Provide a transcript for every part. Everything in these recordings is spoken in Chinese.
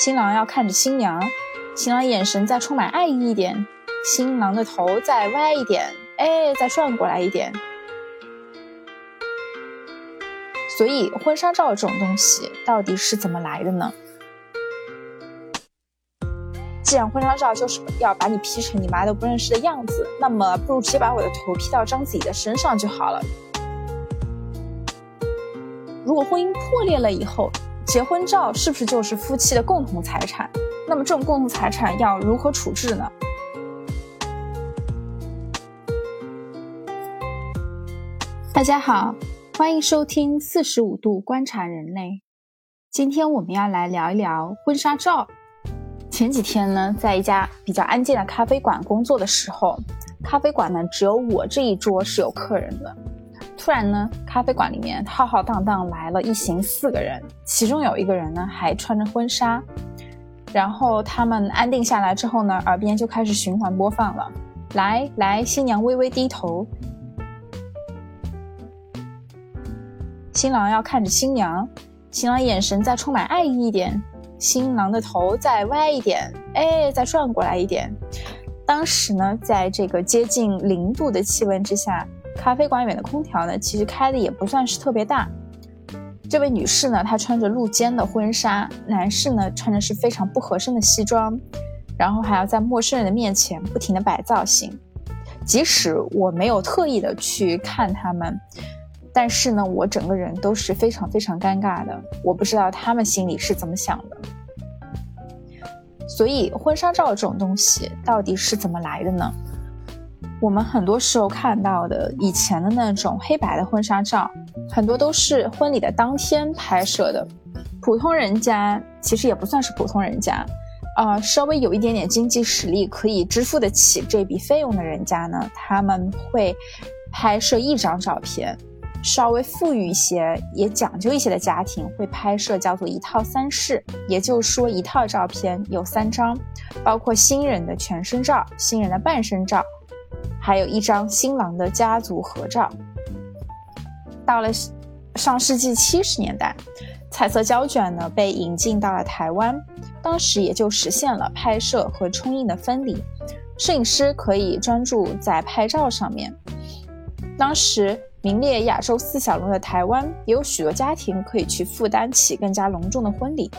新郎要看着新娘，新郎眼神再充满爱意一点，新郎的头再歪一点，哎，再转过来一点。所以，婚纱照这种东西到底是怎么来的呢？既然婚纱照就是要把你 P 成你妈都不认识的样子，那么不如直接把我的头 P 到章子怡的身上就好了。如果婚姻破裂了以后，结婚照是不是就是夫妻的共同财产？那么这种共同财产要如何处置呢？大家好，欢迎收听四十五度观察人类。今天我们要来聊一聊婚纱照。前几天呢，在一家比较安静的咖啡馆工作的时候，咖啡馆呢只有我这一桌是有客人的。突然呢，咖啡馆里面浩浩荡荡来了一行四个人，其中有一个人呢还穿着婚纱。然后他们安定下来之后呢，耳边就开始循环播放了：“来来，新娘微微低头，新郎要看着新娘，新郎眼神再充满爱意一点，新郎的头再歪一点，哎，再转过来一点。”当时呢，在这个接近零度的气温之下。咖啡馆里面的空调呢，其实开的也不算是特别大。这位女士呢，她穿着露肩的婚纱，男士呢穿着是非常不合身的西装，然后还要在陌生人的面前不停的摆造型。即使我没有特意的去看他们，但是呢，我整个人都是非常非常尴尬的。我不知道他们心里是怎么想的。所以，婚纱照这种东西到底是怎么来的呢？我们很多时候看到的以前的那种黑白的婚纱照，很多都是婚礼的当天拍摄的。普通人家其实也不算是普通人家，啊，稍微有一点点经济实力可以支付得起这笔费用的人家呢，他们会拍摄一张照片。稍微富裕一些、也讲究一些的家庭会拍摄叫做一套三式，也就是说一套照片有三张，包括新人的全身照、新人的半身照。还有一张新郎的家族合照。到了上世纪七十年代，彩色胶卷呢被引进到了台湾，当时也就实现了拍摄和冲印的分离，摄影师可以专注在拍照上面。当时名列亚洲四小龙的台湾，也有许多家庭可以去负担起更加隆重的婚礼。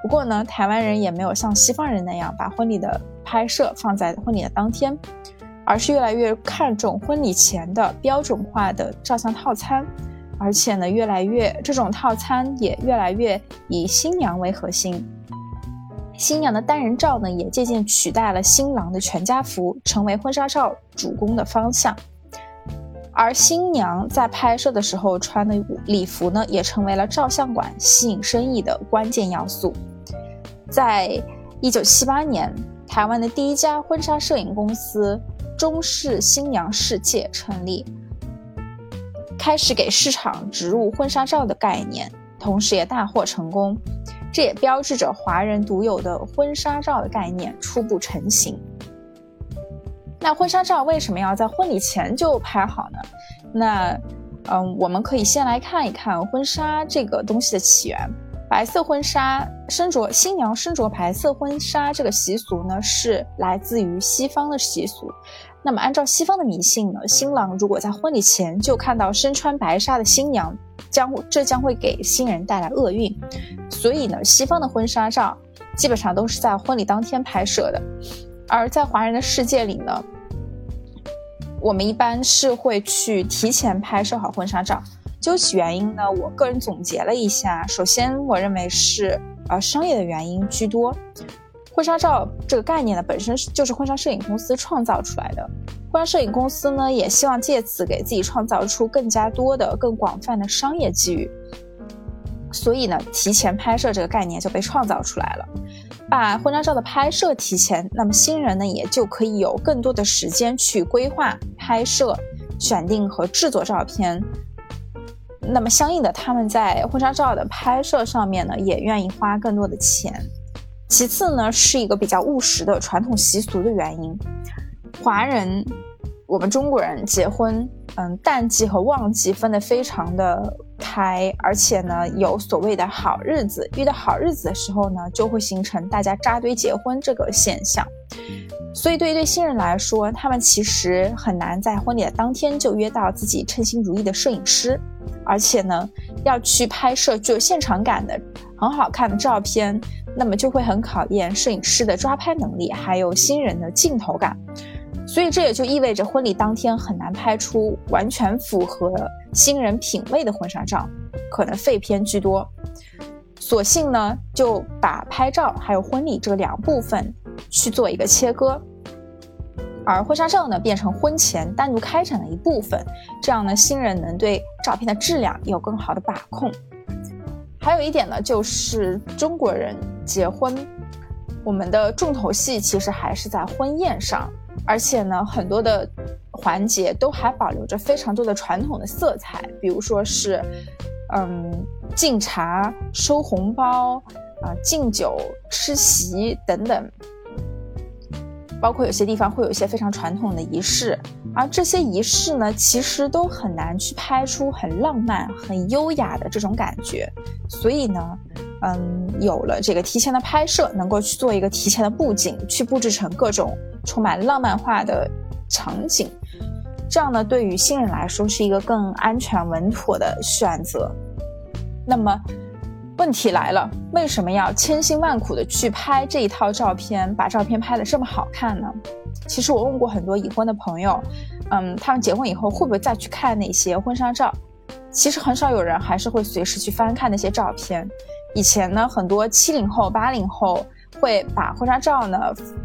不过呢，台湾人也没有像西方人那样把婚礼的拍摄放在婚礼的当天。而是越来越看重婚礼前的标准化的照相套餐，而且呢，越来越这种套餐也越来越以新娘为核心，新娘的单人照呢也渐渐取代了新郎的全家福，成为婚纱照主攻的方向。而新娘在拍摄的时候穿的礼服呢，也成为了照相馆吸引生意的关键要素。在一九七八年，台湾的第一家婚纱摄影公司。中式新娘世界成立，开始给市场植入婚纱照的概念，同时也大获成功。这也标志着华人独有的婚纱照的概念初步成型。那婚纱照为什么要在婚礼前就拍好呢？那，嗯，我们可以先来看一看婚纱这个东西的起源。白色婚纱身着新娘身着白色婚纱这个习俗呢，是来自于西方的习俗。那么，按照西方的迷信呢，新郎如果在婚礼前就看到身穿白纱的新娘，将这将会给新人带来厄运。所以呢，西方的婚纱照基本上都是在婚礼当天拍摄的。而在华人的世界里呢，我们一般是会去提前拍摄好婚纱照。究其原因呢，我个人总结了一下，首先我认为是呃商业的原因居多。婚纱照这个概念呢，本身就是婚纱摄影公司创造出来的。婚纱摄影公司呢，也希望借此给自己创造出更加多的、更广泛的商业机遇。所以呢，提前拍摄这个概念就被创造出来了。把婚纱照的拍摄提前，那么新人呢，也就可以有更多的时间去规划拍摄、选定和制作照片。那么相应的，他们在婚纱照的拍摄上面呢，也愿意花更多的钱。其次呢，是一个比较务实的传统习俗的原因。华人，我们中国人结婚，嗯，淡季和旺季分得非常的开，而且呢有所谓的好日子，遇到好日子的时候呢，就会形成大家扎堆结婚这个现象。所以对于对新人来说，他们其实很难在婚礼的当天就约到自己称心如意的摄影师，而且呢要去拍摄具有现场感的很好看的照片，那么就会很考验摄影师的抓拍能力，还有新人的镜头感。所以这也就意味着婚礼当天很难拍出完全符合新人品味的婚纱照，可能废片居多。索性呢就把拍照还有婚礼这两部分去做一个切割，而婚纱照呢变成婚前单独开展的一部分，这样呢新人能对照片的质量有更好的把控。还有一点呢就是中国人结婚，我们的重头戏其实还是在婚宴上。而且呢，很多的环节都还保留着非常多的传统的色彩，比如说是，嗯，敬茶、收红包啊、敬酒、吃席等等，包括有些地方会有一些非常传统的仪式，而这些仪式呢，其实都很难去拍出很浪漫、很优雅的这种感觉，所以呢。嗯，有了这个提前的拍摄，能够去做一个提前的布景，去布置成各种充满浪漫化的场景，这样呢，对于新人来说是一个更安全稳妥的选择。那么，问题来了，为什么要千辛万苦的去拍这一套照片，把照片拍的这么好看呢？其实我问过很多已婚的朋友，嗯，他们结婚以后会不会再去看那些婚纱照？其实很少有人还是会随时去翻看那些照片。以前呢，很多七零后、八零后会把婚纱照呢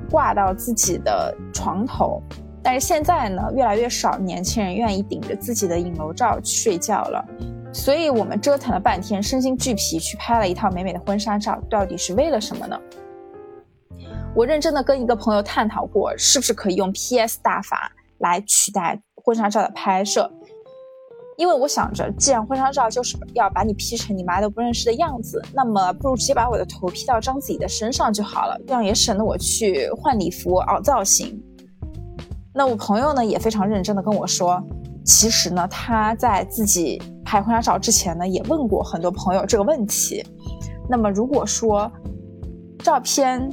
挂到自己的床头，但是现在呢，越来越少年轻人愿意顶着自己的影楼照去睡觉了。所以，我们折腾了半天，身心俱疲去拍了一套美美的婚纱照，到底是为了什么呢？我认真的跟一个朋友探讨过，是不是可以用 PS 大法来取代婚纱照的拍摄。因为我想着，既然婚纱照就是要把你 P 成你妈都不认识的样子，那么不如直接把我的头 P 到章子怡的身上就好了，这样也省得我去换礼服、凹造型。那我朋友呢也非常认真的跟我说，其实呢他在自己拍婚纱照之前呢也问过很多朋友这个问题。那么如果说照片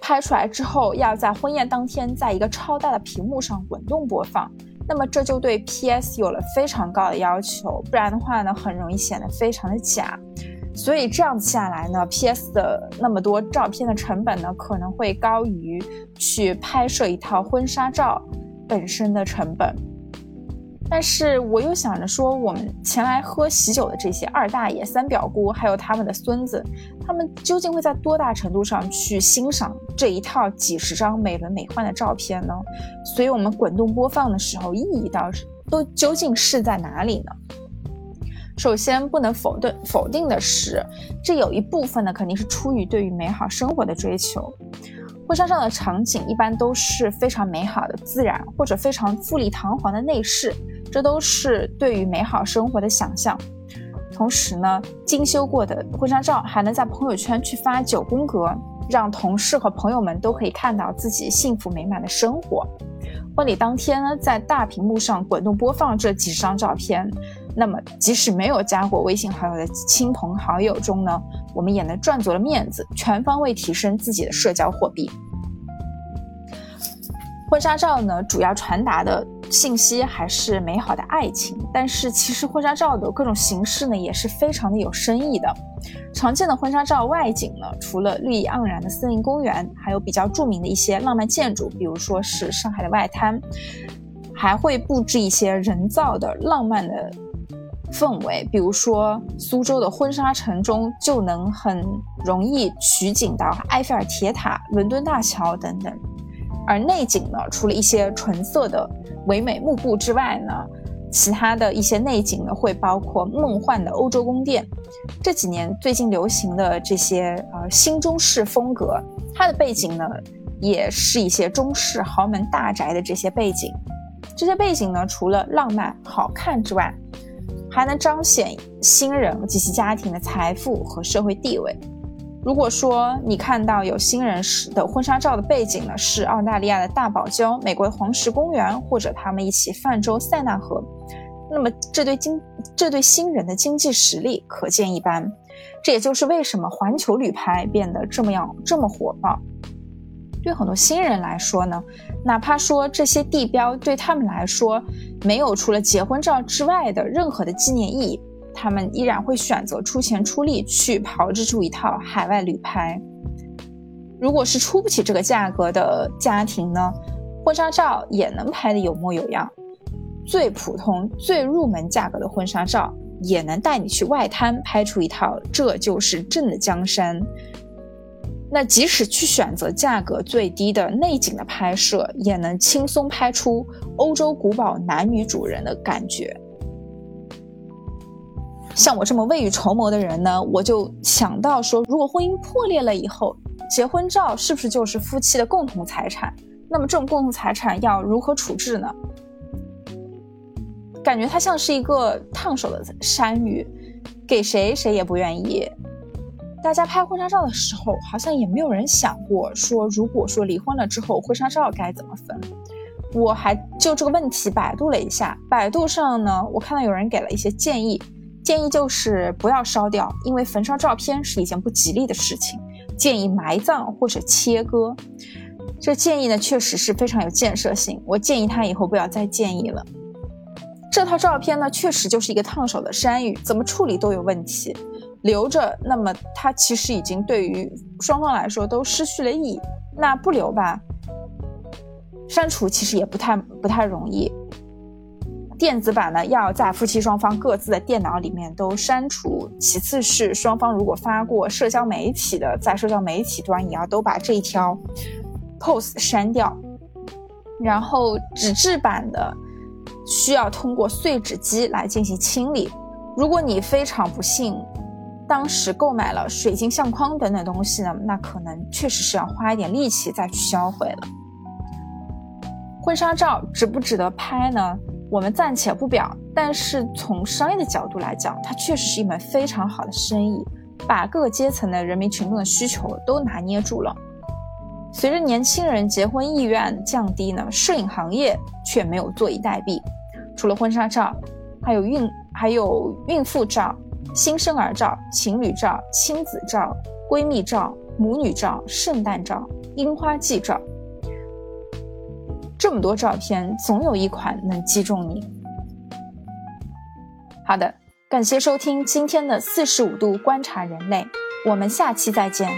拍出来之后要在婚宴当天在一个超大的屏幕上滚动播放。那么这就对 PS 有了非常高的要求，不然的话呢，很容易显得非常的假。所以这样子下来呢，PS 的那么多照片的成本呢，可能会高于去拍摄一套婚纱照本身的成本。但是我又想着说，我们前来喝喜酒的这些二大爷、三表姑，还有他们的孙子，他们究竟会在多大程度上去欣赏这一套几十张美轮美奂的照片呢？所以，我们滚动播放的时候，意义到是都究竟是在哪里呢？首先，不能否定否定的是，这有一部分呢，肯定是出于对于美好生活的追求。婚纱上的场景一般都是非常美好的自然，或者非常富丽堂皇的内饰。这都是对于美好生活的想象，同时呢，精修过的婚纱照还能在朋友圈去发九宫格，让同事和朋友们都可以看到自己幸福美满的生活。婚礼当天呢，在大屏幕上滚动播放这几十张照片，那么即使没有加过微信好友的亲朋好友中呢，我们也能赚足了面子，全方位提升自己的社交货币。婚纱照呢，主要传达的信息还是美好的爱情，但是其实婚纱照的各种形式呢，也是非常的有深意的。常见的婚纱照外景呢，除了绿意盎然的森林公园，还有比较著名的一些浪漫建筑，比如说是上海的外滩，还会布置一些人造的浪漫的氛围，比如说苏州的婚纱城中就能很容易取景到埃菲尔铁塔、伦敦大桥等等。而内景呢，除了一些纯色的唯美幕布之外呢，其他的一些内景呢，会包括梦幻的欧洲宫殿。这几年最近流行的这些呃新中式风格，它的背景呢，也是一些中式豪门大宅的这些背景。这些背景呢，除了浪漫好看之外，还能彰显新人及其家庭的财富和社会地位。如果说你看到有新人时的婚纱照的背景呢，是澳大利亚的大堡礁、美国的黄石公园，或者他们一起泛舟塞纳河，那么这对经这对新人的经济实力可见一斑。这也就是为什么环球旅拍变得这么样这么火爆。对很多新人来说呢，哪怕说这些地标对他们来说没有除了结婚照之外的任何的纪念意义，他们依然会选择出钱出力去炮制出一套海外旅拍。如果是出不起这个价格的家庭呢，婚纱照也能拍得有模有样。最普通、最入门价格的婚纱照，也能带你去外滩拍出一套这就是朕的江山。那即使去选择价格最低的内景的拍摄，也能轻松拍出欧洲古堡男女主人的感觉。像我这么未雨绸缪的人呢，我就想到说，如果婚姻破裂了以后，结婚照是不是就是夫妻的共同财产？那么这种共同财产要如何处置呢？感觉它像是一个烫手的山芋，给谁谁也不愿意。大家拍婚纱照的时候，好像也没有人想过说，如果说离婚了之后，婚纱照该怎么分。我还就这个问题百度了一下，百度上呢，我看到有人给了一些建议，建议就是不要烧掉，因为焚烧照片是一件不吉利的事情，建议埋葬或者切割。这建议呢，确实是非常有建设性，我建议他以后不要再建议了。这套照片呢，确实就是一个烫手的山芋，怎么处理都有问题。留着，那么它其实已经对于双方来说都失去了意义。那不留吧，删除其实也不太不太容易。电子版呢，要在夫妻双方各自的电脑里面都删除。其次是双方如果发过社交媒体的，在社交媒体端也要都把这一条 pose 删掉。然后纸质版的。需要通过碎纸机来进行清理。如果你非常不幸，当时购买了水晶相框等等东西呢，那可能确实是要花一点力气再去销毁了。婚纱照值不值得拍呢？我们暂且不表，但是从商业的角度来讲，它确实是一门非常好的生意，把各个阶层的人民群众的需求都拿捏住了。随着年轻人结婚意愿降低呢，摄影行业却没有坐以待毙。除了婚纱照，还有孕还有孕妇照、新生儿照、情侣照、亲子照、闺蜜照、母女照、圣诞照、樱花季照，这么多照片，总有一款能击中你。好的，感谢收听今天的四十五度观察人类，我们下期再见。